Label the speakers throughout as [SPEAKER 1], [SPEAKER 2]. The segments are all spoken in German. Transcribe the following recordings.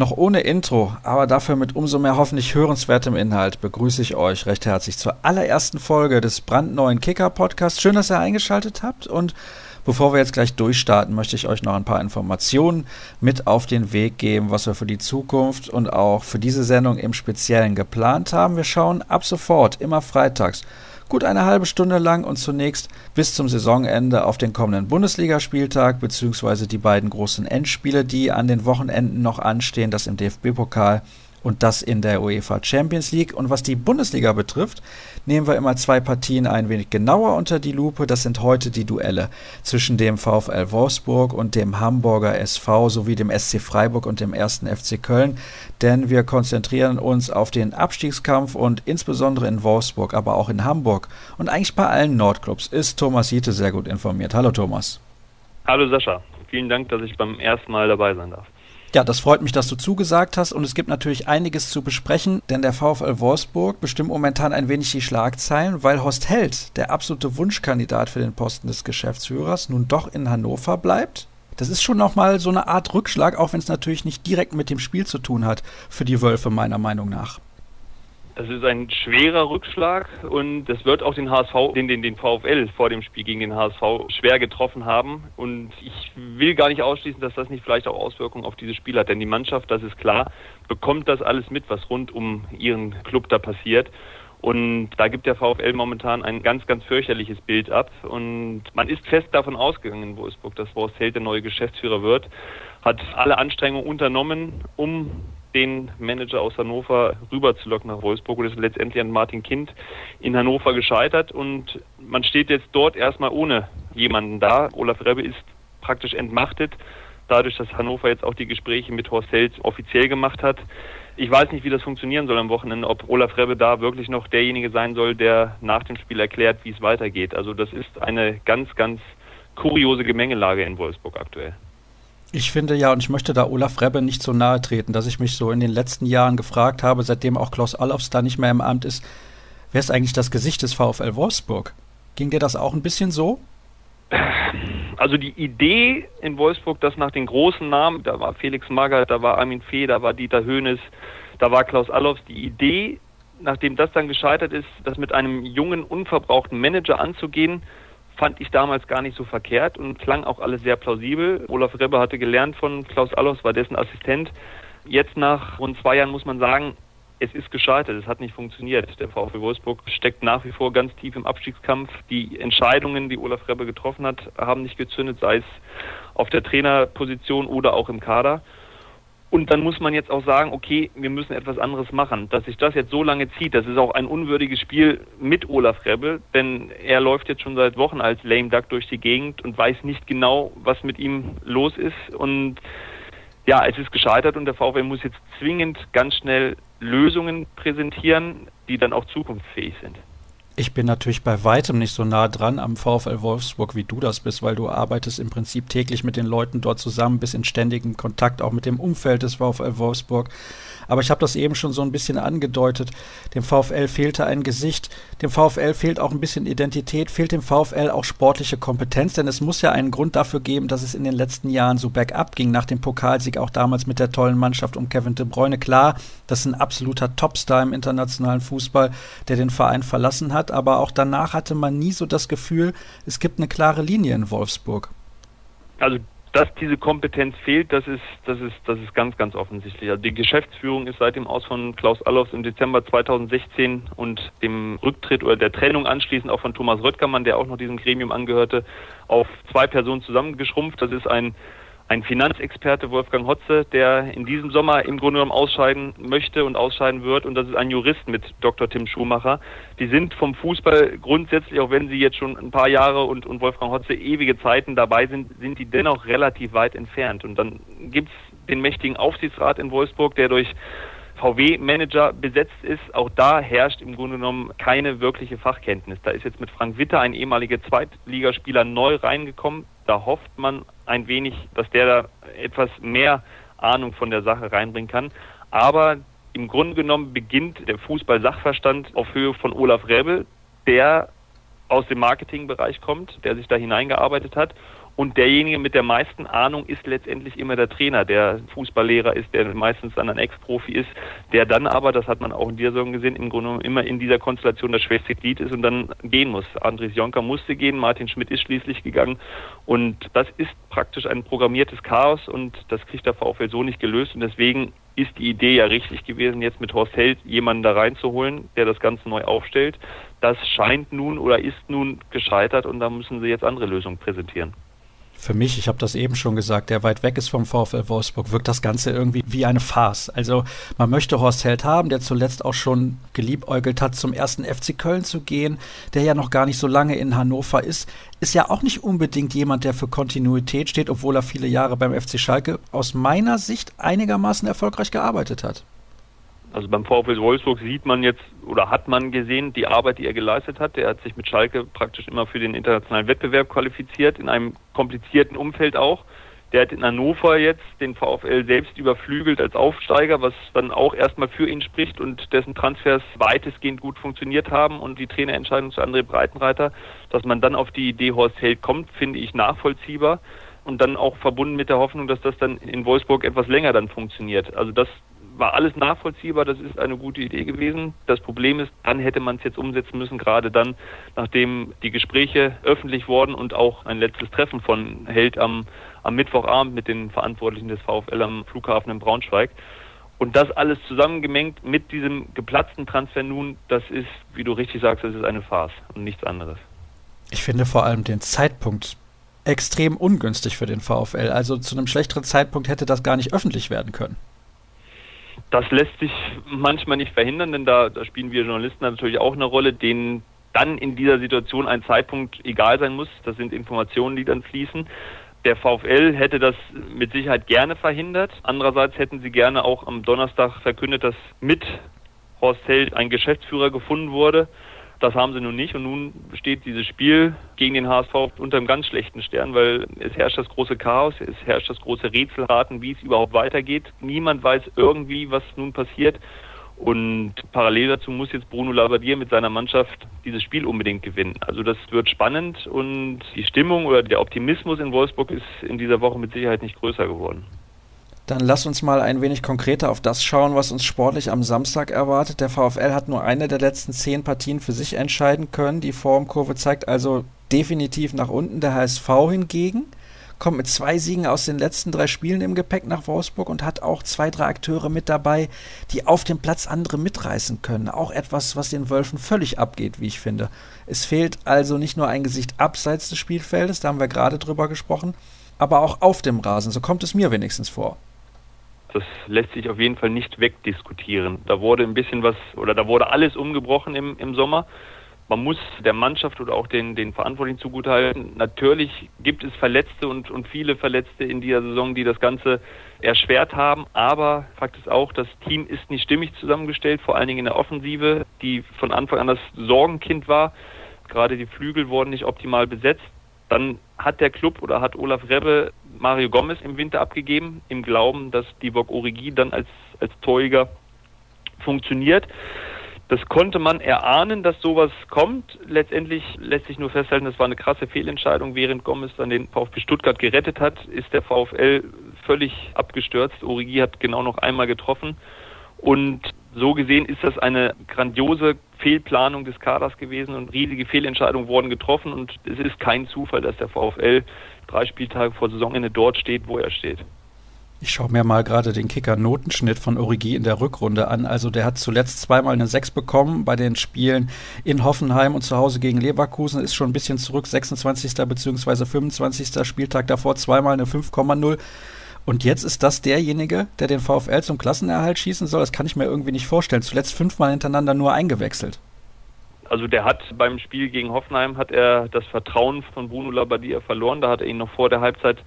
[SPEAKER 1] Noch ohne Intro, aber dafür mit umso mehr hoffentlich hörenswertem Inhalt begrüße ich euch recht herzlich zur allerersten Folge des brandneuen Kicker-Podcasts. Schön, dass ihr eingeschaltet habt und bevor wir jetzt gleich durchstarten, möchte ich euch noch ein paar Informationen mit auf den Weg geben, was wir für die Zukunft und auch für diese Sendung im Speziellen geplant haben. Wir schauen ab sofort immer freitags gut eine halbe Stunde lang und zunächst bis zum Saisonende auf den kommenden Bundesligaspieltag bzw. die beiden großen Endspiele, die an den Wochenenden noch anstehen, das im DFB-Pokal und das in der UEFA Champions League. Und was die Bundesliga betrifft, nehmen wir immer zwei Partien ein wenig genauer unter die Lupe. Das sind heute die Duelle zwischen dem VfL Wolfsburg und dem Hamburger SV sowie dem SC Freiburg und dem ersten FC Köln. Denn wir konzentrieren uns auf den Abstiegskampf und insbesondere in Wolfsburg, aber auch in Hamburg und eigentlich bei allen Nordclubs ist Thomas Jiete sehr gut informiert. Hallo Thomas.
[SPEAKER 2] Hallo Sascha. Vielen Dank, dass ich beim ersten Mal dabei sein darf.
[SPEAKER 1] Ja, das freut mich, dass du zugesagt hast und es gibt natürlich einiges zu besprechen, denn der VfL Wolfsburg bestimmt momentan ein wenig die Schlagzeilen, weil Horst Held, der absolute Wunschkandidat für den Posten des Geschäftsführers, nun doch in Hannover bleibt. Das ist schon nochmal so eine Art Rückschlag, auch wenn es natürlich nicht direkt mit dem Spiel zu tun hat, für die Wölfe meiner Meinung nach.
[SPEAKER 2] Das ist ein schwerer Rückschlag und das wird auch den HSV, den, den, den VfL vor dem Spiel gegen den HSV schwer getroffen haben. Und ich will gar nicht ausschließen, dass das nicht vielleicht auch Auswirkungen auf dieses Spiel hat. Denn die Mannschaft, das ist klar, bekommt das alles mit, was rund um ihren Club da passiert. Und da gibt der VfL momentan ein ganz, ganz fürchterliches Bild ab. Und man ist fest davon ausgegangen in Wolfsburg, dass Horst Held der neue Geschäftsführer wird, hat alle Anstrengungen unternommen, um den Manager aus Hannover rüberzulocken nach Wolfsburg und ist letztendlich an Martin Kind in Hannover gescheitert und man steht jetzt dort erstmal ohne jemanden da. Olaf Rebbe ist praktisch entmachtet, dadurch, dass Hannover jetzt auch die Gespräche mit Horst Held offiziell gemacht hat. Ich weiß nicht, wie das funktionieren soll am Wochenende, ob Olaf Rebbe da wirklich noch derjenige sein soll, der nach dem Spiel erklärt, wie es weitergeht. Also das ist eine ganz, ganz kuriose Gemengelage in Wolfsburg aktuell.
[SPEAKER 1] Ich finde ja, und ich möchte da Olaf Rebbe nicht so nahe treten, dass ich mich so in den letzten Jahren gefragt habe, seitdem auch Klaus Allofs da nicht mehr im Amt ist, wer ist eigentlich das Gesicht des VfL Wolfsburg? Ging dir das auch ein bisschen so?
[SPEAKER 2] Also die Idee in Wolfsburg, dass nach den großen Namen, da war Felix Magath, da war Armin Fee, da war Dieter Höhnes, da war Klaus Allofs, die Idee, nachdem das dann gescheitert ist, das mit einem jungen, unverbrauchten Manager anzugehen, fand ich damals gar nicht so verkehrt und klang auch alles sehr plausibel. Olaf Rebbe hatte gelernt von Klaus Allos, war dessen Assistent. Jetzt nach rund zwei Jahren muss man sagen, es ist gescheitert, es hat nicht funktioniert. Der VfB Wolfsburg steckt nach wie vor ganz tief im Abstiegskampf. Die Entscheidungen, die Olaf Rebbe getroffen hat, haben nicht gezündet, sei es auf der Trainerposition oder auch im Kader. Und dann muss man jetzt auch sagen, okay, wir müssen etwas anderes machen. Dass sich das jetzt so lange zieht, das ist auch ein unwürdiges Spiel mit Olaf Rebbe, denn er läuft jetzt schon seit Wochen als Lame Duck durch die Gegend und weiß nicht genau, was mit ihm los ist. Und ja, es ist gescheitert und der VfL muss jetzt zwingend ganz schnell Lösungen präsentieren, die dann auch zukunftsfähig sind.
[SPEAKER 1] Ich bin natürlich bei weitem nicht so nah dran am VfL Wolfsburg, wie du das bist, weil du arbeitest im Prinzip täglich mit den Leuten dort zusammen, bist in ständigem Kontakt auch mit dem Umfeld des VfL Wolfsburg. Aber ich habe das eben schon so ein bisschen angedeutet. Dem VfL fehlte ein Gesicht, dem VfL fehlt auch ein bisschen Identität, fehlt dem VfL auch sportliche Kompetenz, denn es muss ja einen Grund dafür geben, dass es in den letzten Jahren so bergab ging, nach dem Pokalsieg auch damals mit der tollen Mannschaft um Kevin de Bruyne. Klar, das ist ein absoluter Topstar im internationalen Fußball, der den Verein verlassen hat, aber auch danach hatte man nie so das Gefühl, es gibt eine klare Linie in Wolfsburg.
[SPEAKER 2] Also dass diese Kompetenz fehlt, das ist, das ist, das ist ganz, ganz offensichtlich. Also die Geschäftsführung ist seit dem Aus von Klaus Allofs im Dezember 2016 und dem Rücktritt oder der Trennung anschließend auch von Thomas Röttgermann, der auch noch diesem Gremium angehörte, auf zwei Personen zusammengeschrumpft. Das ist ein ein Finanzexperte Wolfgang Hotze, der in diesem Sommer im Grunde genommen ausscheiden möchte und ausscheiden wird. Und das ist ein Jurist mit Dr. Tim Schumacher. Die sind vom Fußball grundsätzlich, auch wenn sie jetzt schon ein paar Jahre und, und Wolfgang Hotze ewige Zeiten dabei sind, sind die dennoch relativ weit entfernt. Und dann gibt's den mächtigen Aufsichtsrat in Wolfsburg, der durch VW-Manager besetzt ist. Auch da herrscht im Grunde genommen keine wirkliche Fachkenntnis. Da ist jetzt mit Frank Witter ein ehemaliger Zweitligaspieler neu reingekommen. Da hofft man ein wenig, dass der da etwas mehr Ahnung von der Sache reinbringen kann. Aber im Grunde genommen beginnt der Fußball-Sachverstand auf Höhe von Olaf Rebel, der aus dem Marketingbereich kommt, der sich da hineingearbeitet hat Und derjenige mit der meisten Ahnung ist letztendlich immer der Trainer, der Fußballlehrer ist, der meistens dann ein Ex-Profi ist, der dann aber, das hat man auch in dieser Saison gesehen, im Grunde immer in dieser Konstellation das schwächste Glied ist und dann gehen muss. Andres Jonker musste gehen, Martin Schmidt ist schließlich gegangen und das ist praktisch ein programmiertes Chaos und das kriegt der VfL so nicht gelöst und deswegen ist die Idee ja richtig gewesen, jetzt mit Horst Held jemanden da reinzuholen, der das Ganze neu aufstellt. Das scheint nun oder ist nun gescheitert und da müssen sie jetzt andere Lösungen präsentieren
[SPEAKER 1] für mich, ich habe das eben schon gesagt, der weit weg ist vom VfL Wolfsburg, wirkt das Ganze irgendwie wie eine Farce. Also man möchte Horst Held haben, der zuletzt auch schon geliebäugelt hat, zum ersten FC Köln zu gehen, der ja noch gar nicht so lange in Hannover ist, ist ja auch nicht unbedingt jemand, der für Kontinuität steht, obwohl er viele Jahre beim FC Schalke aus meiner Sicht einigermaßen erfolgreich gearbeitet hat.
[SPEAKER 2] Also beim VfL Wolfsburg sieht man jetzt oder hat man gesehen die Arbeit, die er geleistet hat. Er hat sich mit Schalke praktisch immer für den internationalen Wettbewerb qualifiziert, in einem komplizierten Umfeld auch. Der hat in Hannover jetzt den VfL selbst überflügelt als Aufsteiger, was dann auch erstmal für ihn spricht und dessen Transfers weitestgehend gut funktioniert haben und die Trainerentscheidung zu André Breitenreiter, dass man dann auf die Idee Horst Held kommt, finde ich nachvollziehbar und dann auch verbunden mit der Hoffnung, dass das dann in Wolfsburg etwas länger dann funktioniert. Also das war alles nachvollziehbar, das ist eine gute Idee gewesen. Das Problem ist, dann hätte man es jetzt umsetzen müssen, gerade dann, nachdem die Gespräche öffentlich wurden und auch ein letztes Treffen von Held am, am Mittwochabend mit den Verantwortlichen des VfL am Flughafen in Braunschweig. Und das alles zusammengemengt mit diesem geplatzten Transfer nun, das ist, wie du richtig sagst, das ist eine Farce und nichts anderes.
[SPEAKER 1] Ich finde vor allem den Zeitpunkt extrem ungünstig für den VfL. Also zu einem schlechteren Zeitpunkt hätte das gar nicht öffentlich werden können.
[SPEAKER 2] Das lässt sich manchmal nicht verhindern, denn da, da spielen wir Journalisten natürlich auch eine Rolle, denen dann in dieser Situation ein Zeitpunkt egal sein muss. Das sind Informationen, die dann fließen. Der VfL hätte das mit Sicherheit gerne verhindert. Andererseits hätten sie gerne auch am Donnerstag verkündet, dass mit Horst Held ein Geschäftsführer gefunden wurde. Das haben sie nun nicht und nun steht dieses Spiel gegen den HSV unter einem ganz schlechten Stern, weil es herrscht das große Chaos, es herrscht das große Rätselraten, wie es überhaupt weitergeht. Niemand weiß irgendwie, was nun passiert. Und parallel dazu muss jetzt Bruno Labbadia mit seiner Mannschaft dieses Spiel unbedingt gewinnen. Also das wird spannend und die Stimmung oder der Optimismus in Wolfsburg ist in dieser Woche mit Sicherheit nicht größer geworden.
[SPEAKER 1] Dann lass uns mal ein wenig konkreter auf das schauen, was uns sportlich am Samstag erwartet. Der VfL hat nur eine der letzten zehn Partien für sich entscheiden können. Die Formkurve zeigt also definitiv nach unten. Der HSV hingegen kommt mit zwei Siegen aus den letzten drei Spielen im Gepäck nach Wolfsburg und hat auch zwei, drei Akteure mit dabei, die auf dem Platz andere mitreißen können. Auch etwas, was den Wölfen völlig abgeht, wie ich finde. Es fehlt also nicht nur ein Gesicht abseits des Spielfeldes, da haben wir gerade drüber gesprochen, aber auch auf dem Rasen. So kommt es mir wenigstens vor.
[SPEAKER 2] Das lässt sich auf jeden Fall nicht wegdiskutieren. Da wurde ein bisschen was oder da wurde alles umgebrochen im, im Sommer. Man muss der Mannschaft oder auch den, den Verantwortlichen zugutehalten. Natürlich gibt es Verletzte und, und viele Verletzte in dieser Saison, die das Ganze erschwert haben. Aber Fakt ist auch, das Team ist nicht stimmig zusammengestellt, vor allen Dingen in der Offensive, die von Anfang an das Sorgenkind war. Gerade die Flügel wurden nicht optimal besetzt. Dann hat der Club oder hat Olaf Rebbe Mario Gomez im Winter abgegeben, im Glauben, dass Divock Origi dann als, als Torjäger funktioniert. Das konnte man erahnen, dass sowas kommt. Letztendlich lässt sich nur festhalten, das war eine krasse Fehlentscheidung. Während Gomez dann den VfB Stuttgart gerettet hat, ist der VfL völlig abgestürzt. Origi hat genau noch einmal getroffen. Und so gesehen ist das eine grandiose Fehlplanung des Kaders gewesen und riesige Fehlentscheidungen wurden getroffen und es ist kein Zufall, dass der VfL drei Spieltage vor Saisonende dort steht, wo er steht.
[SPEAKER 1] Ich schaue mir mal gerade den Kicker-Notenschnitt von Origi in der Rückrunde an. Also der hat zuletzt zweimal eine 6 bekommen bei den Spielen in Hoffenheim und zu Hause gegen Leverkusen. Ist schon ein bisschen zurück, 26. bzw. 25. Spieltag davor zweimal eine 5,0. Und jetzt ist das derjenige, der den VfL zum Klassenerhalt schießen soll. Das kann ich mir irgendwie nicht vorstellen. Zuletzt fünfmal hintereinander nur eingewechselt.
[SPEAKER 2] Also der hat beim Spiel gegen Hoffenheim hat er das Vertrauen von Bruno Labbadia verloren. Da hat er ihn noch vor der Halbzeit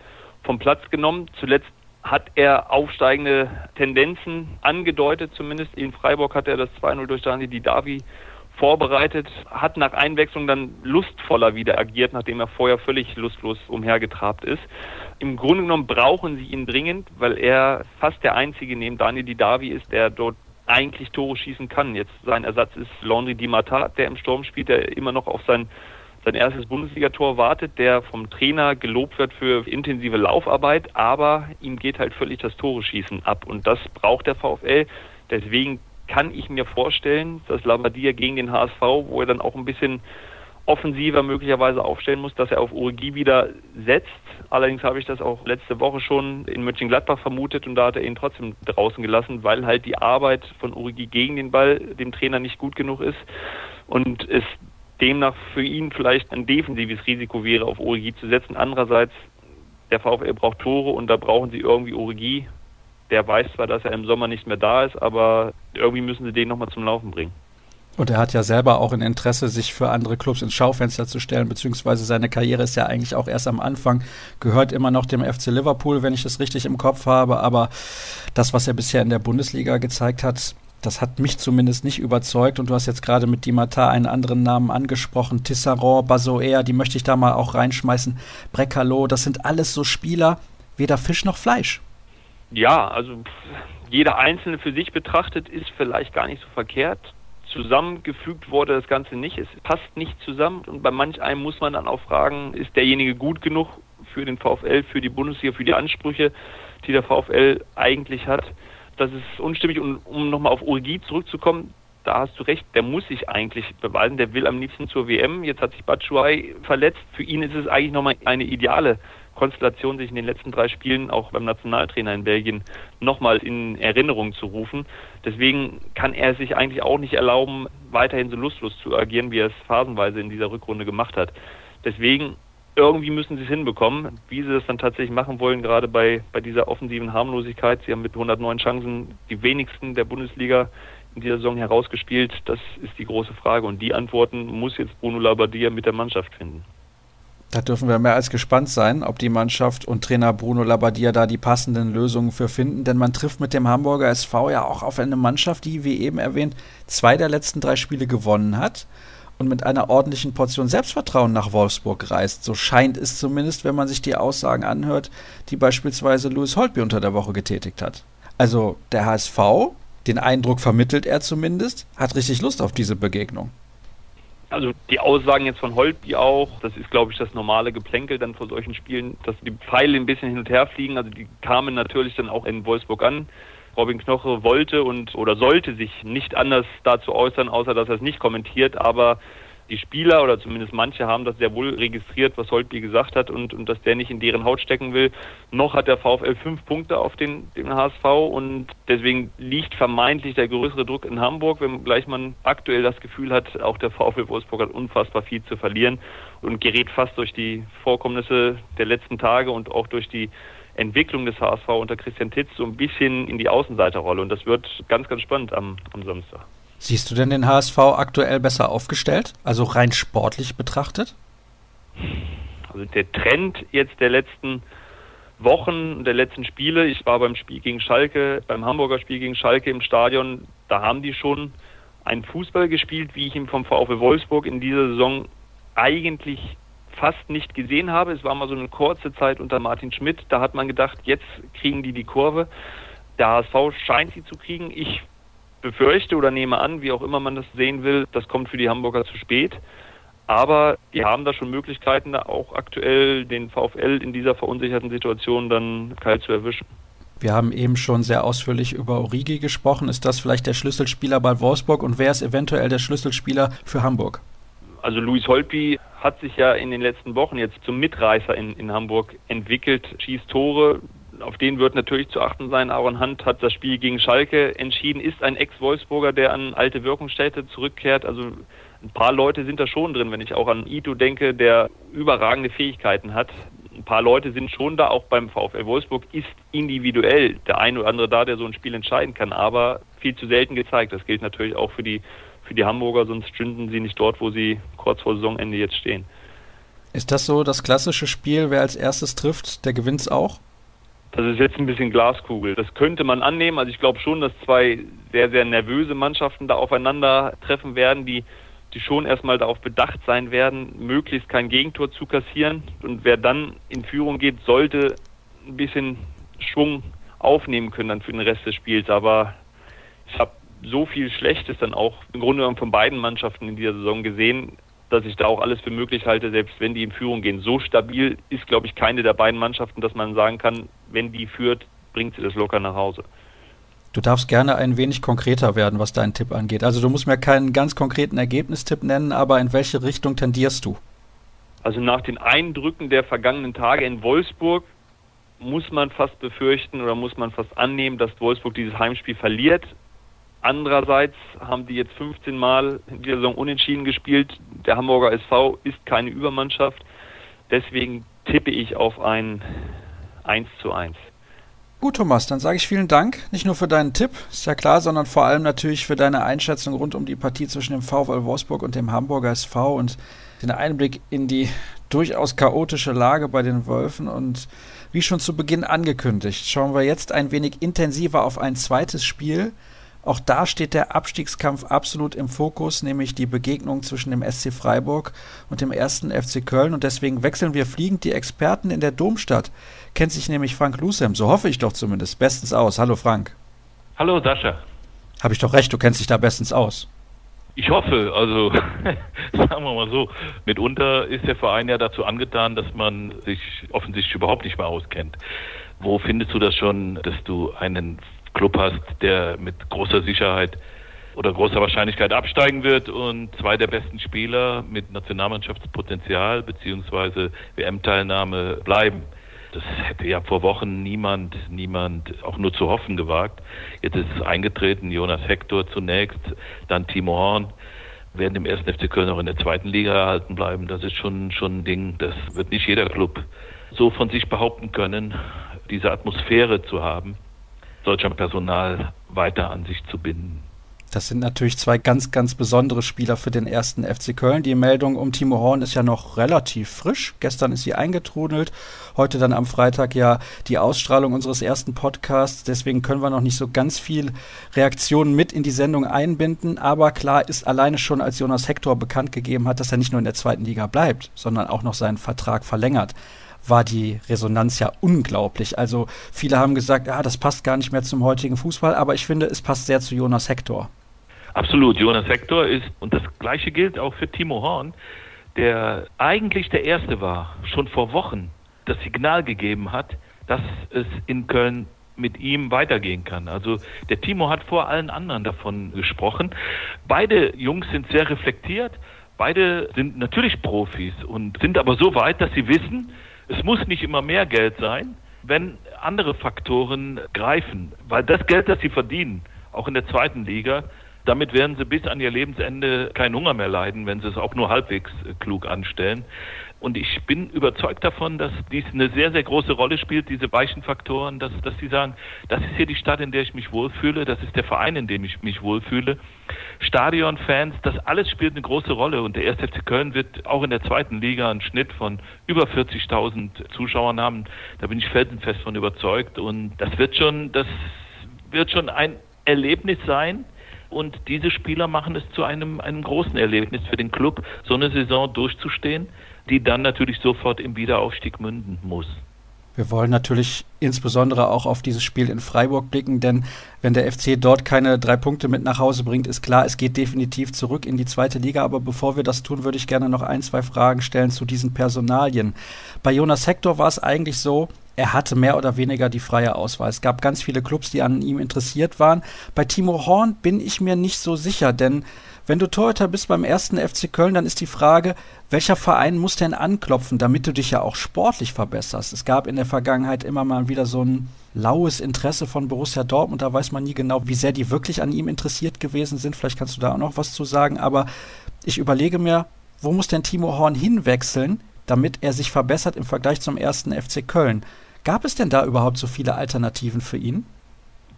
[SPEAKER 2] vom Platz genommen. Zuletzt hat er aufsteigende Tendenzen angedeutet, zumindest in Freiburg hat er das 2-0 durch Dani Didavi vorbereitet, hat nach Einwechslung dann lustvoller wieder agiert, nachdem er vorher völlig lustlos umhergetrabt ist. Im Grunde genommen brauchen sie ihn dringend, weil er fast der einzige neben Daniel Didavi ist, der dort eigentlich Tore schießen kann. Jetzt sein Ersatz ist Laundry Di Mata, der im Sturm spielt, der immer noch auf sein sein erstes Bundesligator wartet, der vom Trainer gelobt wird für intensive Laufarbeit, aber ihm geht halt völlig das Tore-Schießen ab und das braucht der VfL. Deswegen kann ich mir vorstellen, dass Labadia gegen den HSV, wo er dann auch ein bisschen offensiver möglicherweise aufstellen muss, dass er auf Urigi wieder setzt. Allerdings habe ich das auch letzte Woche schon in Mönchengladbach vermutet und da hat er ihn trotzdem draußen gelassen, weil halt die Arbeit von Urigi gegen den Ball dem Trainer nicht gut genug ist und es demnach für ihn vielleicht ein defensives Risiko wäre, auf Origi zu setzen. Andererseits, der VfL braucht Tore und da brauchen sie irgendwie Origi. Der weiß zwar, dass er im Sommer nicht mehr da ist, aber irgendwie müssen sie den nochmal zum Laufen bringen.
[SPEAKER 1] Und er hat ja selber auch ein Interesse, sich für andere Clubs ins Schaufenster zu stellen, beziehungsweise seine Karriere ist ja eigentlich auch erst am Anfang, gehört immer noch dem FC Liverpool, wenn ich das richtig im Kopf habe. Aber das, was er bisher in der Bundesliga gezeigt hat, das hat mich zumindest nicht überzeugt. Und du hast jetzt gerade mit Dimata einen anderen Namen angesprochen. Tisserand, Basoer, die möchte ich da mal auch reinschmeißen. Brekalo, das sind alles so Spieler, weder Fisch noch Fleisch.
[SPEAKER 2] Ja, also jeder Einzelne für sich betrachtet ist vielleicht gar nicht so verkehrt. Zusammengefügt wurde das Ganze nicht. Es passt nicht zusammen. Und bei manch einem muss man dann auch fragen, ist derjenige gut genug für den VfL, für die Bundesliga, für die Ansprüche, die der VfL eigentlich hat? das ist unstimmig. Und um nochmal auf Urgi zurückzukommen, da hast du recht, der muss sich eigentlich beweisen, der will am liebsten zur WM. Jetzt hat sich Batshuayi verletzt. Für ihn ist es eigentlich nochmal eine ideale Konstellation, sich in den letzten drei Spielen auch beim Nationaltrainer in Belgien nochmal in Erinnerung zu rufen. Deswegen kann er sich eigentlich auch nicht erlauben, weiterhin so lustlos zu agieren, wie er es phasenweise in dieser Rückrunde gemacht hat. Deswegen irgendwie müssen sie es hinbekommen. Wie sie das dann tatsächlich machen wollen, gerade bei, bei dieser offensiven Harmlosigkeit. Sie haben mit 109 Chancen die wenigsten der Bundesliga in dieser Saison herausgespielt. Das ist die große Frage. Und die Antworten muss jetzt Bruno Labbadia mit der Mannschaft finden.
[SPEAKER 1] Da dürfen wir mehr als gespannt sein, ob die Mannschaft und Trainer Bruno Labbadia da die passenden Lösungen für finden. Denn man trifft mit dem Hamburger SV ja auch auf eine Mannschaft, die, wie eben erwähnt, zwei der letzten drei Spiele gewonnen hat und mit einer ordentlichen Portion Selbstvertrauen nach Wolfsburg reist. So scheint es zumindest, wenn man sich die Aussagen anhört, die beispielsweise Louis Holtby unter der Woche getätigt hat. Also der HSV, den Eindruck vermittelt er zumindest, hat richtig Lust auf diese Begegnung.
[SPEAKER 2] Also die Aussagen jetzt von Holtby auch, das ist glaube ich das normale Geplänkel dann vor solchen Spielen, dass die Pfeile ein bisschen hin und her fliegen. Also die kamen natürlich dann auch in Wolfsburg an. Robin Knoche wollte und oder sollte sich nicht anders dazu äußern, außer dass er es nicht kommentiert, aber die Spieler oder zumindest manche haben das sehr wohl registriert, was Holtby gesagt hat und, und dass der nicht in deren Haut stecken will. Noch hat der VfL fünf Punkte auf den, den HSV und deswegen liegt vermeintlich der größere Druck in Hamburg, wenngleich man aktuell das Gefühl hat, auch der VfL Wolfsburg hat unfassbar viel zu verlieren und gerät fast durch die Vorkommnisse der letzten Tage und auch durch die Entwicklung des HSV unter Christian Titz so ein bisschen in die Außenseiterrolle. Und das wird ganz, ganz spannend am, am Samstag.
[SPEAKER 1] Siehst du denn den HSV aktuell besser aufgestellt? Also rein sportlich betrachtet?
[SPEAKER 2] Also der Trend jetzt der letzten Wochen, der letzten Spiele, ich war beim Spiel gegen Schalke, beim Hamburger Spiel gegen Schalke im Stadion, da haben die schon einen Fußball gespielt, wie ich ihn vom VfL Wolfsburg in dieser Saison eigentlich fast nicht gesehen habe. Es war mal so eine kurze Zeit unter Martin Schmidt. Da hat man gedacht, jetzt kriegen die die Kurve. Der HSV scheint sie zu kriegen. Ich befürchte oder nehme an, wie auch immer man das sehen will, das kommt für die Hamburger zu spät. Aber die haben da schon Möglichkeiten, da auch aktuell den VfL in dieser verunsicherten Situation dann kalt zu erwischen.
[SPEAKER 1] Wir haben eben schon sehr ausführlich über Origi gesprochen. Ist das vielleicht der Schlüsselspieler bei Wolfsburg und wer ist eventuell der Schlüsselspieler für Hamburg?
[SPEAKER 2] Also Luis Holtby hat sich ja in den letzten Wochen jetzt zum Mitreißer in, in Hamburg entwickelt, schießt Tore. Auf den wird natürlich zu achten sein. Aaron Hunt hat das Spiel gegen Schalke entschieden, ist ein Ex-Wolfsburger, der an alte Wirkungsstätte zurückkehrt. Also ein paar Leute sind da schon drin, wenn ich auch an Ito denke, der überragende Fähigkeiten hat. Ein paar Leute sind schon da, auch beim VfL Wolfsburg ist individuell der ein oder andere da, der so ein Spiel entscheiden kann, aber viel zu selten gezeigt. Das gilt natürlich auch für die für die Hamburger, sonst stünden sie nicht dort, wo sie kurz vor Saisonende jetzt stehen.
[SPEAKER 1] Ist das so das klassische Spiel, wer als erstes trifft, der gewinnt es auch?
[SPEAKER 2] Das ist jetzt ein bisschen Glaskugel. Das könnte man annehmen. Also ich glaube schon, dass zwei sehr, sehr nervöse Mannschaften da aufeinander treffen werden, die, die schon erstmal darauf bedacht sein werden, möglichst kein Gegentor zu kassieren. Und wer dann in Führung geht, sollte ein bisschen Schwung aufnehmen können dann für den Rest des Spiels. Aber ich habe so viel Schlechtes dann auch im Grunde genommen von beiden Mannschaften in dieser Saison gesehen, dass ich da auch alles für möglich halte, selbst wenn die in Führung gehen. So stabil ist, glaube ich, keine der beiden Mannschaften, dass man sagen kann, wenn die führt, bringt sie das locker nach Hause.
[SPEAKER 1] Du darfst gerne ein wenig konkreter werden, was deinen Tipp angeht. Also du musst mir keinen ganz konkreten Ergebnistipp nennen, aber in welche Richtung tendierst du?
[SPEAKER 2] Also nach den Eindrücken der vergangenen Tage in Wolfsburg muss man fast befürchten oder muss man fast annehmen, dass Wolfsburg dieses Heimspiel verliert. Andererseits haben die jetzt 15 Mal in dieser Saison unentschieden gespielt. Der Hamburger SV ist keine Übermannschaft. Deswegen tippe ich auf ein 1 zu 1.
[SPEAKER 1] Gut, Thomas, dann sage ich vielen Dank. Nicht nur für deinen Tipp, ist ja klar, sondern vor allem natürlich für deine Einschätzung rund um die Partie zwischen dem VfL Wolfsburg und dem Hamburger SV und den Einblick in die durchaus chaotische Lage bei den Wölfen. Und wie schon zu Beginn angekündigt, schauen wir jetzt ein wenig intensiver auf ein zweites Spiel auch da steht der Abstiegskampf absolut im Fokus, nämlich die Begegnung zwischen dem SC Freiburg und dem ersten FC Köln. Und deswegen wechseln wir fliegend die Experten in der Domstadt. Kennt sich nämlich Frank Lusem, so hoffe ich doch zumindest, bestens aus. Hallo Frank.
[SPEAKER 3] Hallo Sascha.
[SPEAKER 1] Habe ich doch recht, du kennst dich da bestens aus.
[SPEAKER 3] Ich hoffe, also sagen wir mal so, mitunter ist der Verein ja dazu angetan, dass man sich offensichtlich überhaupt nicht mehr auskennt. Wo findest du das schon, dass du einen Club hast, der mit großer Sicherheit oder großer Wahrscheinlichkeit absteigen wird und zwei der besten Spieler mit Nationalmannschaftspotenzial beziehungsweise WM-Teilnahme bleiben. Das hätte ja vor Wochen niemand, niemand auch nur zu hoffen gewagt. Jetzt ist es eingetreten, Jonas Hector zunächst, dann Timo Horn werden im ersten FC Köln auch in der zweiten Liga erhalten bleiben. Das ist schon, schon ein Ding, das wird nicht jeder Club so von sich behaupten können, diese Atmosphäre zu haben solcher Personal weiter an sich zu binden.
[SPEAKER 1] Das sind natürlich zwei ganz, ganz besondere Spieler für den ersten FC Köln. Die Meldung um Timo Horn ist ja noch relativ frisch. Gestern ist sie eingetrudelt. Heute dann am Freitag ja die Ausstrahlung unseres ersten Podcasts. Deswegen können wir noch nicht so ganz viel Reaktionen mit in die Sendung einbinden. Aber klar ist alleine schon, als Jonas Hector bekannt gegeben hat, dass er nicht nur in der zweiten Liga bleibt, sondern auch noch seinen Vertrag verlängert war die Resonanz ja unglaublich. Also viele haben gesagt, ja, das passt gar nicht mehr zum heutigen Fußball, aber ich finde, es passt sehr zu Jonas Hector.
[SPEAKER 3] Absolut, Jonas Hector ist, und das gleiche gilt auch für Timo Horn, der eigentlich der Erste war, schon vor Wochen das Signal gegeben hat, dass es in Köln mit ihm weitergehen kann. Also der Timo hat vor allen anderen davon gesprochen. Beide Jungs sind sehr reflektiert, beide sind natürlich Profis und sind aber so weit, dass sie wissen, es muss nicht immer mehr Geld sein, wenn andere Faktoren greifen. Weil das Geld, das sie verdienen, auch in der zweiten Liga, damit werden sie bis an ihr Lebensende keinen Hunger mehr leiden, wenn sie es auch nur halbwegs klug anstellen. Und ich bin überzeugt davon, dass dies eine sehr, sehr große Rolle spielt, diese weichen Faktoren, dass, dass sie sagen, das ist hier die Stadt, in der ich mich wohlfühle, das ist der Verein, in dem ich mich wohlfühle. Stadionfans, das alles spielt eine große Rolle. Und der 1. FC Köln wird auch in der zweiten Liga einen Schnitt von über 40.000 Zuschauern haben. Da bin ich felsenfest von überzeugt. Und das wird schon, das wird schon ein Erlebnis sein, und diese Spieler machen es zu einem, einem großen Erlebnis für den Club, so eine Saison durchzustehen die dann natürlich sofort im Wiederaufstieg münden muss.
[SPEAKER 1] Wir wollen natürlich insbesondere auch auf dieses Spiel in Freiburg blicken, denn wenn der FC dort keine drei Punkte mit nach Hause bringt, ist klar, es geht definitiv zurück in die zweite Liga. Aber bevor wir das tun, würde ich gerne noch ein, zwei Fragen stellen zu diesen Personalien. Bei Jonas Hector war es eigentlich so, er hatte mehr oder weniger die freie Auswahl. Es gab ganz viele Clubs, die an ihm interessiert waren. Bei Timo Horn bin ich mir nicht so sicher, denn wenn du Torhüter bist beim ersten FC Köln, dann ist die Frage, welcher Verein muss denn anklopfen, damit du dich ja auch sportlich verbesserst? Es gab in der Vergangenheit immer mal wieder so ein laues Interesse von Borussia Dortmund, da weiß man nie genau, wie sehr die wirklich an ihm interessiert gewesen sind. Vielleicht kannst du da auch noch was zu sagen, aber ich überlege mir, wo muss denn Timo Horn hinwechseln, damit er sich verbessert im Vergleich zum ersten FC Köln? Gab es denn da überhaupt so viele Alternativen für ihn?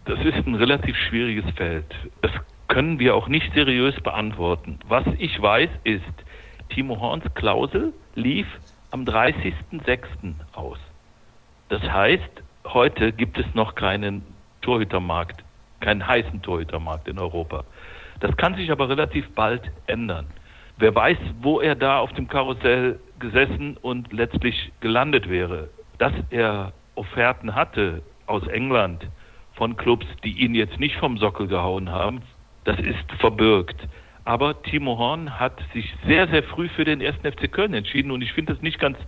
[SPEAKER 3] Das ist ein relativ schwieriges Feld. Es können wir auch nicht seriös beantworten. Was ich weiß ist, Timo Horns Klausel lief am 30.06. aus. Das heißt, heute gibt es noch keinen Torhütermarkt, keinen heißen Torhütermarkt in Europa. Das kann sich aber relativ bald ändern. Wer weiß, wo er da auf dem Karussell gesessen und letztlich gelandet wäre. Dass er Offerten hatte aus England von Clubs, die ihn jetzt nicht vom Sockel gehauen haben, das ist verbürgt. Aber Timo Horn hat sich sehr, sehr früh für den ersten FC Köln entschieden und ich finde das nicht ganz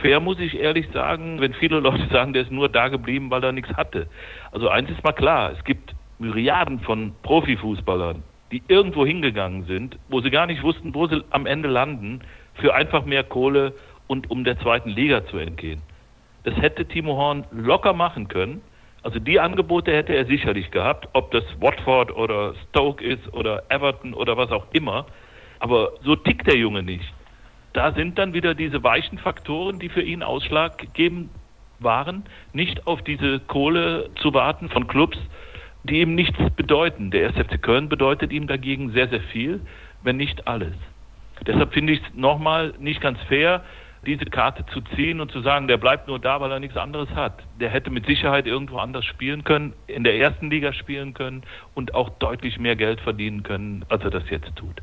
[SPEAKER 3] fair, muss ich ehrlich sagen, wenn viele Leute sagen, der ist nur da geblieben, weil er nichts hatte. Also eins ist mal klar, es gibt Myriaden von Profifußballern, die irgendwo hingegangen sind, wo sie gar nicht wussten, wo sie am Ende landen, für einfach mehr Kohle und um der zweiten Liga zu entgehen. Das hätte Timo Horn locker machen können. Also die Angebote hätte er sicherlich gehabt, ob das Watford oder Stoke ist oder Everton oder was auch immer. Aber so tickt der Junge nicht. Da sind dann wieder diese weichen Faktoren, die für ihn ausschlaggebend waren, nicht auf diese Kohle zu warten von Clubs, die ihm nichts bedeuten. Der 1. FC Köln bedeutet ihm dagegen sehr, sehr viel, wenn nicht alles. Deshalb finde ich es nochmal nicht ganz fair, diese Karte zu ziehen und zu sagen, der bleibt nur da, weil er nichts anderes hat. Der hätte mit Sicherheit irgendwo anders spielen können, in der ersten Liga spielen können und auch deutlich mehr Geld verdienen können, als er das jetzt tut.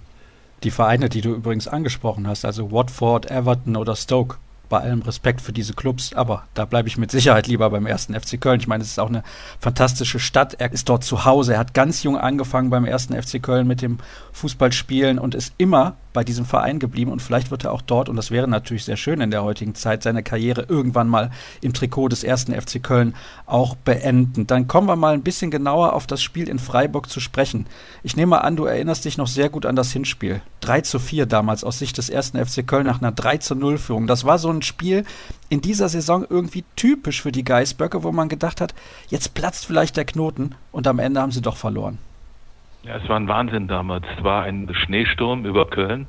[SPEAKER 1] Die Vereine, die du übrigens angesprochen hast, also Watford, Everton oder Stoke, bei allem Respekt für diese Clubs, aber da bleibe ich mit Sicherheit lieber beim ersten FC Köln. Ich meine, es ist auch eine fantastische Stadt. Er ist dort zu Hause. Er hat ganz jung angefangen beim ersten FC Köln mit dem Fußballspielen und ist immer bei diesem Verein geblieben und vielleicht wird er auch dort, und das wäre natürlich sehr schön in der heutigen Zeit, seine Karriere irgendwann mal im Trikot des ersten FC Köln auch beenden. Dann kommen wir mal ein bisschen genauer auf das Spiel in Freiburg zu sprechen. Ich nehme an, du erinnerst dich noch sehr gut an das Hinspiel. 3 zu 4 damals aus Sicht des ersten FC Köln nach einer 3 zu 0 Führung. Das war so ein Spiel in dieser Saison irgendwie typisch für die Geißböcke, wo man gedacht hat, jetzt platzt vielleicht der Knoten und am Ende haben sie doch verloren.
[SPEAKER 3] Ja, es war ein Wahnsinn damals. Es war ein Schneesturm über Köln.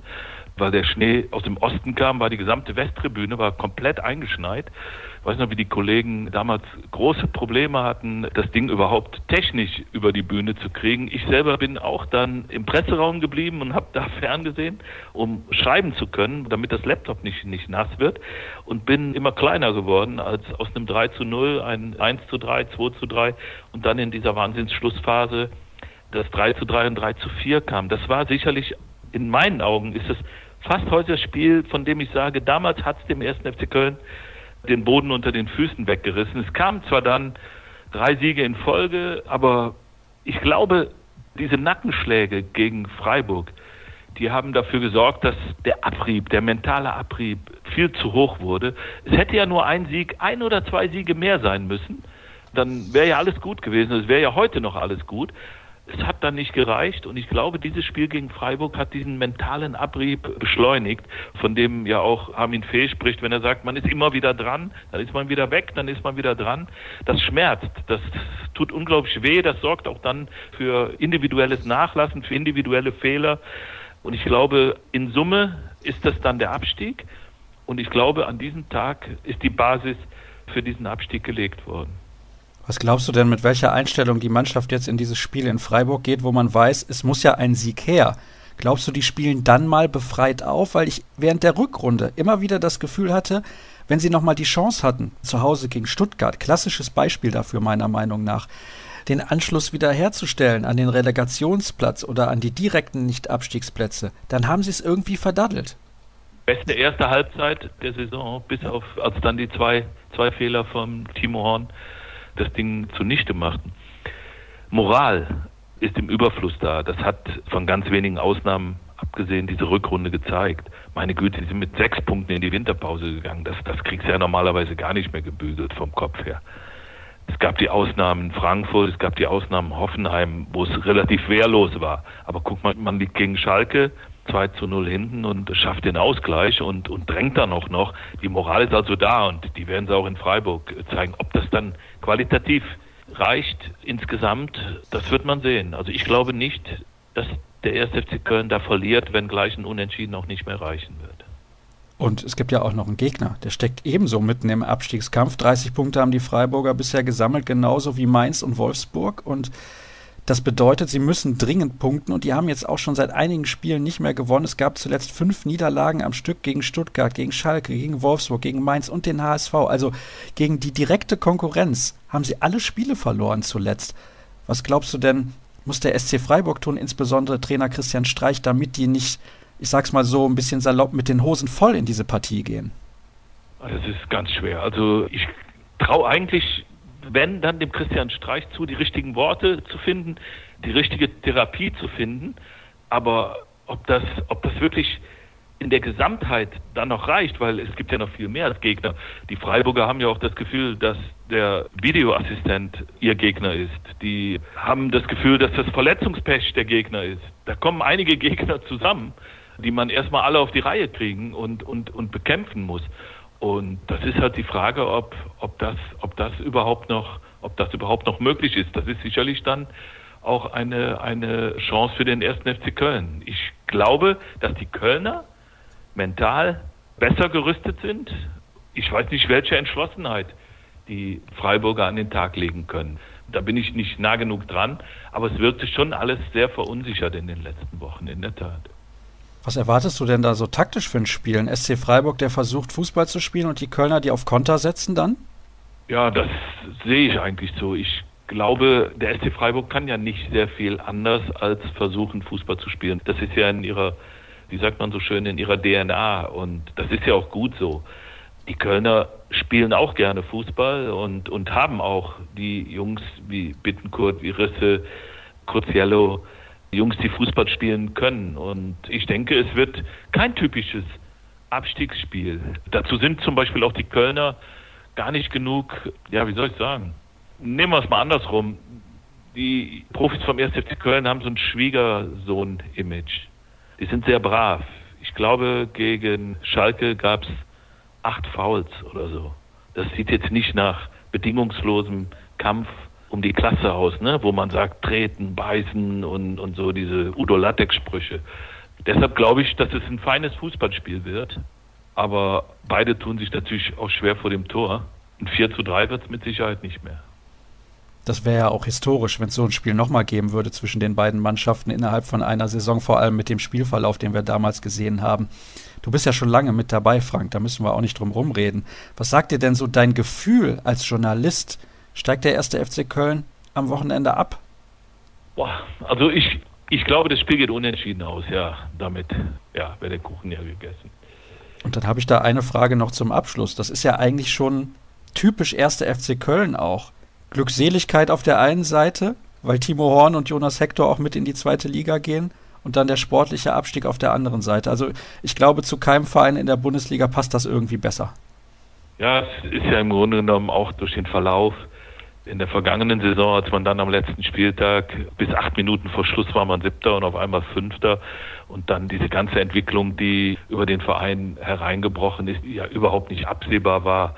[SPEAKER 3] Weil der Schnee aus dem Osten kam, war die gesamte Westtribüne war komplett eingeschneit. Ich weiß noch, wie die Kollegen damals große Probleme hatten, das Ding überhaupt technisch über die Bühne zu kriegen. Ich selber bin auch dann im Presseraum geblieben und habe da ferngesehen, um schreiben zu können, damit das Laptop nicht, nicht nass wird. Und bin immer kleiner geworden, als aus einem 3 zu 0 ein 1 zu 3, 2 zu 3 und dann in dieser Wahnsinnsschlussphase das 3 zu 3 und 3 zu 4 kam. Das war sicherlich, in meinen Augen, ist es fast heute das Spiel, von dem ich sage, damals hat es dem ersten FC Köln den Boden unter den Füßen weggerissen. Es kamen zwar dann drei Siege in Folge, aber ich glaube, diese Nackenschläge gegen Freiburg, die haben dafür gesorgt, dass der Abrieb, der mentale Abrieb viel zu hoch wurde. Es hätte ja nur ein Sieg, ein oder zwei Siege mehr sein müssen. Dann wäre ja alles gut gewesen. Es wäre ja heute noch alles gut es hat dann nicht gereicht und ich glaube, dieses Spiel gegen Freiburg hat diesen mentalen Abrieb beschleunigt, von dem ja auch Armin Fee spricht, wenn er sagt, man ist immer wieder dran, dann ist man wieder weg, dann ist man wieder dran. Das schmerzt, das tut unglaublich weh, das sorgt auch dann für individuelles Nachlassen, für individuelle Fehler und ich glaube, in Summe ist das dann der Abstieg und ich glaube, an diesem Tag ist die Basis für diesen Abstieg gelegt worden.
[SPEAKER 1] Was glaubst du denn, mit welcher Einstellung die Mannschaft jetzt in dieses Spiel in Freiburg geht, wo man weiß, es muss ja ein Sieg her? Glaubst du, die spielen dann mal befreit auf? Weil ich während der Rückrunde immer wieder das Gefühl hatte, wenn sie nochmal die Chance hatten, zu Hause gegen Stuttgart, klassisches Beispiel dafür meiner Meinung nach, den Anschluss wiederherzustellen an den Relegationsplatz oder an die direkten Nicht-Abstiegsplätze, dann haben sie es irgendwie verdaddelt.
[SPEAKER 3] Beste erste Halbzeit der Saison, bis auf als dann die zwei, zwei Fehler von Timo Horn das Ding zunichte machten. Moral ist im Überfluss da. Das hat von ganz wenigen Ausnahmen abgesehen diese Rückrunde gezeigt. Meine Güte, sie sind mit sechs Punkten in die Winterpause gegangen. Das, das kriegst du ja normalerweise gar nicht mehr gebügelt vom Kopf her. Es gab die Ausnahmen in Frankfurt, es gab die Ausnahmen in Hoffenheim, wo es relativ wehrlos war. Aber guck mal, man liegt gegen Schalke 2 zu 0 hinten und schafft den Ausgleich und, und drängt dann auch noch. Die Moral ist also da und die werden sie auch in Freiburg zeigen. Ob das dann qualitativ reicht insgesamt, das wird man sehen. Also ich glaube nicht, dass der erste FC Köln da verliert, wenn gleich ein Unentschieden auch nicht mehr reichen wird.
[SPEAKER 1] Und es gibt ja auch noch einen Gegner, der steckt ebenso mitten im Abstiegskampf. 30 Punkte haben die Freiburger bisher gesammelt, genauso wie Mainz und Wolfsburg. Und das bedeutet, sie müssen dringend punkten und die haben jetzt auch schon seit einigen Spielen nicht mehr gewonnen. Es gab zuletzt fünf Niederlagen am Stück gegen Stuttgart, gegen Schalke, gegen Wolfsburg, gegen Mainz und den HSV. Also gegen die direkte Konkurrenz haben sie alle Spiele verloren zuletzt. Was glaubst du denn, muss der SC Freiburg tun, insbesondere Trainer Christian Streich, damit die nicht, ich sag's mal so, ein bisschen salopp mit den Hosen voll in diese Partie gehen?
[SPEAKER 3] Es ist ganz schwer. Also ich traue eigentlich wenn dann dem Christian Streich zu, die richtigen Worte zu finden, die richtige Therapie zu finden. Aber ob das, ob das wirklich in der Gesamtheit dann noch reicht, weil es gibt ja noch viel mehr als Gegner. Die Freiburger haben ja auch das Gefühl, dass der Videoassistent ihr Gegner ist. Die haben das Gefühl, dass das Verletzungspech der Gegner ist. Da kommen einige Gegner zusammen, die man erstmal alle auf die Reihe kriegen und, und, und bekämpfen muss. Und das ist halt die Frage, ob, ob, das, ob, das überhaupt noch, ob das überhaupt noch möglich ist. Das ist sicherlich dann auch eine, eine Chance für den ersten FC Köln. Ich glaube, dass die Kölner mental besser gerüstet sind. Ich weiß nicht, welche Entschlossenheit die Freiburger an den Tag legen können. Da bin ich nicht nah genug dran, aber es wird sich schon alles sehr verunsichert in den letzten Wochen, in der Tat.
[SPEAKER 1] Was erwartest du denn da so taktisch für ein Spiel? Ein SC Freiburg, der versucht, Fußball zu spielen und die Kölner, die auf Konter setzen dann?
[SPEAKER 3] Ja, das sehe ich eigentlich so. Ich glaube, der SC Freiburg kann ja nicht sehr viel anders als versuchen, Fußball zu spielen. Das ist ja in ihrer wie sagt man so schön, in ihrer DNA. Und das ist ja auch gut so. Die Kölner spielen auch gerne Fußball und, und haben auch die Jungs wie Bittenkurt, wie Risse, Cruziello, Jungs, die Fußball spielen können. Und ich denke, es wird kein typisches Abstiegsspiel. Dazu sind zum Beispiel auch die Kölner gar nicht genug, ja, wie soll ich sagen? Nehmen wir es mal andersrum. Die Profis vom 1. FC Köln haben so ein Schwiegersohn-Image die sind sehr brav. Ich glaube, gegen Schalke gab es acht Fouls oder so. Das sieht jetzt nicht nach bedingungslosem Kampf um die Klasse aus, ne? wo man sagt, treten, beißen und, und so diese Udo Lattek-Sprüche. Deshalb glaube ich, dass es ein feines Fußballspiel wird. Aber beide tun sich natürlich auch schwer vor dem Tor. Ein 4 zu 3 wird es mit Sicherheit nicht mehr.
[SPEAKER 1] Das wäre ja auch historisch, wenn es so ein Spiel nochmal geben würde zwischen den beiden Mannschaften innerhalb von einer Saison, vor allem mit dem Spielverlauf, den wir damals gesehen haben. Du bist ja schon lange mit dabei, Frank, da müssen wir auch nicht drum rumreden. Was sagt dir denn so dein Gefühl als Journalist? Steigt der erste FC Köln am Wochenende ab?
[SPEAKER 3] Boah, also ich, ich glaube, das Spiel geht unentschieden aus, ja. Damit ja, wäre der Kuchen ja gegessen.
[SPEAKER 1] Und dann habe ich da eine Frage noch zum Abschluss. Das ist ja eigentlich schon typisch erste FC Köln auch. Glückseligkeit auf der einen Seite, weil Timo Horn und Jonas Hector auch mit in die zweite Liga gehen und dann der sportliche Abstieg auf der anderen Seite. Also ich glaube, zu keinem Verein in der Bundesliga passt das irgendwie besser.
[SPEAKER 3] Ja, es ist ja im Grunde genommen auch durch den Verlauf in der vergangenen Saison, als man dann am letzten Spieltag bis acht Minuten vor Schluss war man siebter und auf einmal fünfter und dann diese ganze Entwicklung, die über den Verein hereingebrochen ist, die ja überhaupt nicht absehbar war,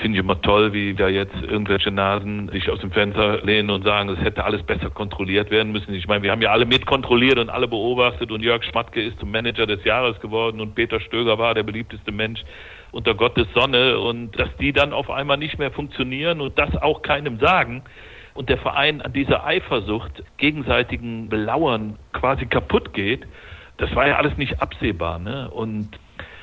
[SPEAKER 3] Finde ich immer toll, wie da jetzt irgendwelche Nasen sich aus dem Fenster lehnen und sagen, es hätte alles besser kontrolliert werden müssen. Ich meine, wir haben ja alle mitkontrolliert und alle beobachtet und Jörg Schmatke ist zum Manager des Jahres geworden und Peter Stöger war der beliebteste Mensch unter Gottes Sonne und dass die dann auf einmal nicht mehr funktionieren und das auch keinem sagen und der Verein an dieser Eifersucht, gegenseitigen Belauern quasi kaputt geht, das war ja alles nicht absehbar. Ne? Und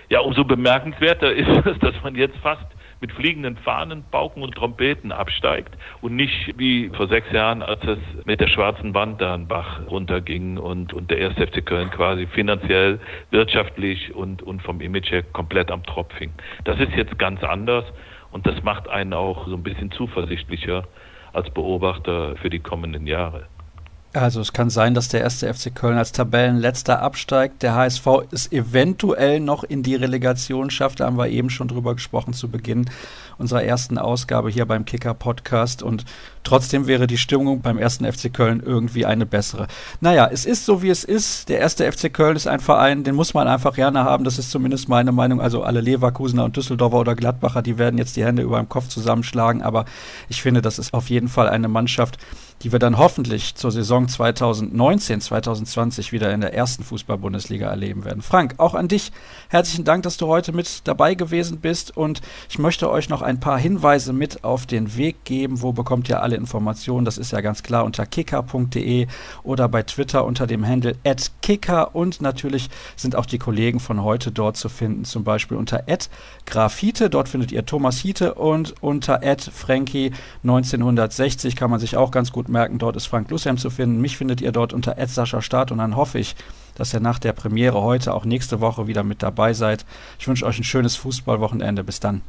[SPEAKER 3] ja, umso bemerkenswerter ist es, dass man jetzt fast mit fliegenden Fahnen, Pauken und Trompeten absteigt und nicht wie vor sechs Jahren, als es mit der schwarzen Wand da einen Bach runterging und, und der erste FC Köln quasi finanziell, wirtschaftlich und, und vom Image her komplett am Tropf hing. Das ist jetzt ganz anders und das macht einen auch so ein bisschen zuversichtlicher als Beobachter für die kommenden Jahre.
[SPEAKER 1] Also es kann sein, dass der erste FC Köln als Tabellenletzter absteigt. Der HSV es eventuell noch in die Relegation schafft. Da haben wir eben schon drüber gesprochen zu Beginn unserer ersten Ausgabe hier beim Kicker Podcast. Und trotzdem wäre die Stimmung beim ersten FC Köln irgendwie eine bessere. Naja, es ist so, wie es ist. Der erste FC Köln ist ein Verein, den muss man einfach gerne haben. Das ist zumindest meine Meinung. Also alle Leverkusener und Düsseldorfer oder Gladbacher, die werden jetzt die Hände über dem Kopf zusammenschlagen. Aber ich finde, das ist auf jeden Fall eine Mannschaft, die wir dann hoffentlich zur Saison 2019, 2020 wieder in der ersten Fußball-Bundesliga erleben werden. Frank, auch an dich herzlichen Dank, dass du heute mit dabei gewesen bist und ich möchte euch noch ein paar Hinweise mit auf den Weg geben. Wo bekommt ihr alle Informationen? Das ist ja ganz klar unter kicker.de oder bei Twitter unter dem Handle @kicker und natürlich sind auch die Kollegen von heute dort zu finden, zum Beispiel unter @grafite. Dort findet ihr Thomas Hiete und unter @frankie1960 kann man sich auch ganz gut merken, dort ist Frank Lusheim zu finden. Mich findet ihr dort unter Sascha Start und dann hoffe ich, dass ihr nach der Premiere heute auch nächste Woche wieder mit dabei seid. Ich wünsche euch ein schönes Fußballwochenende. Bis dann.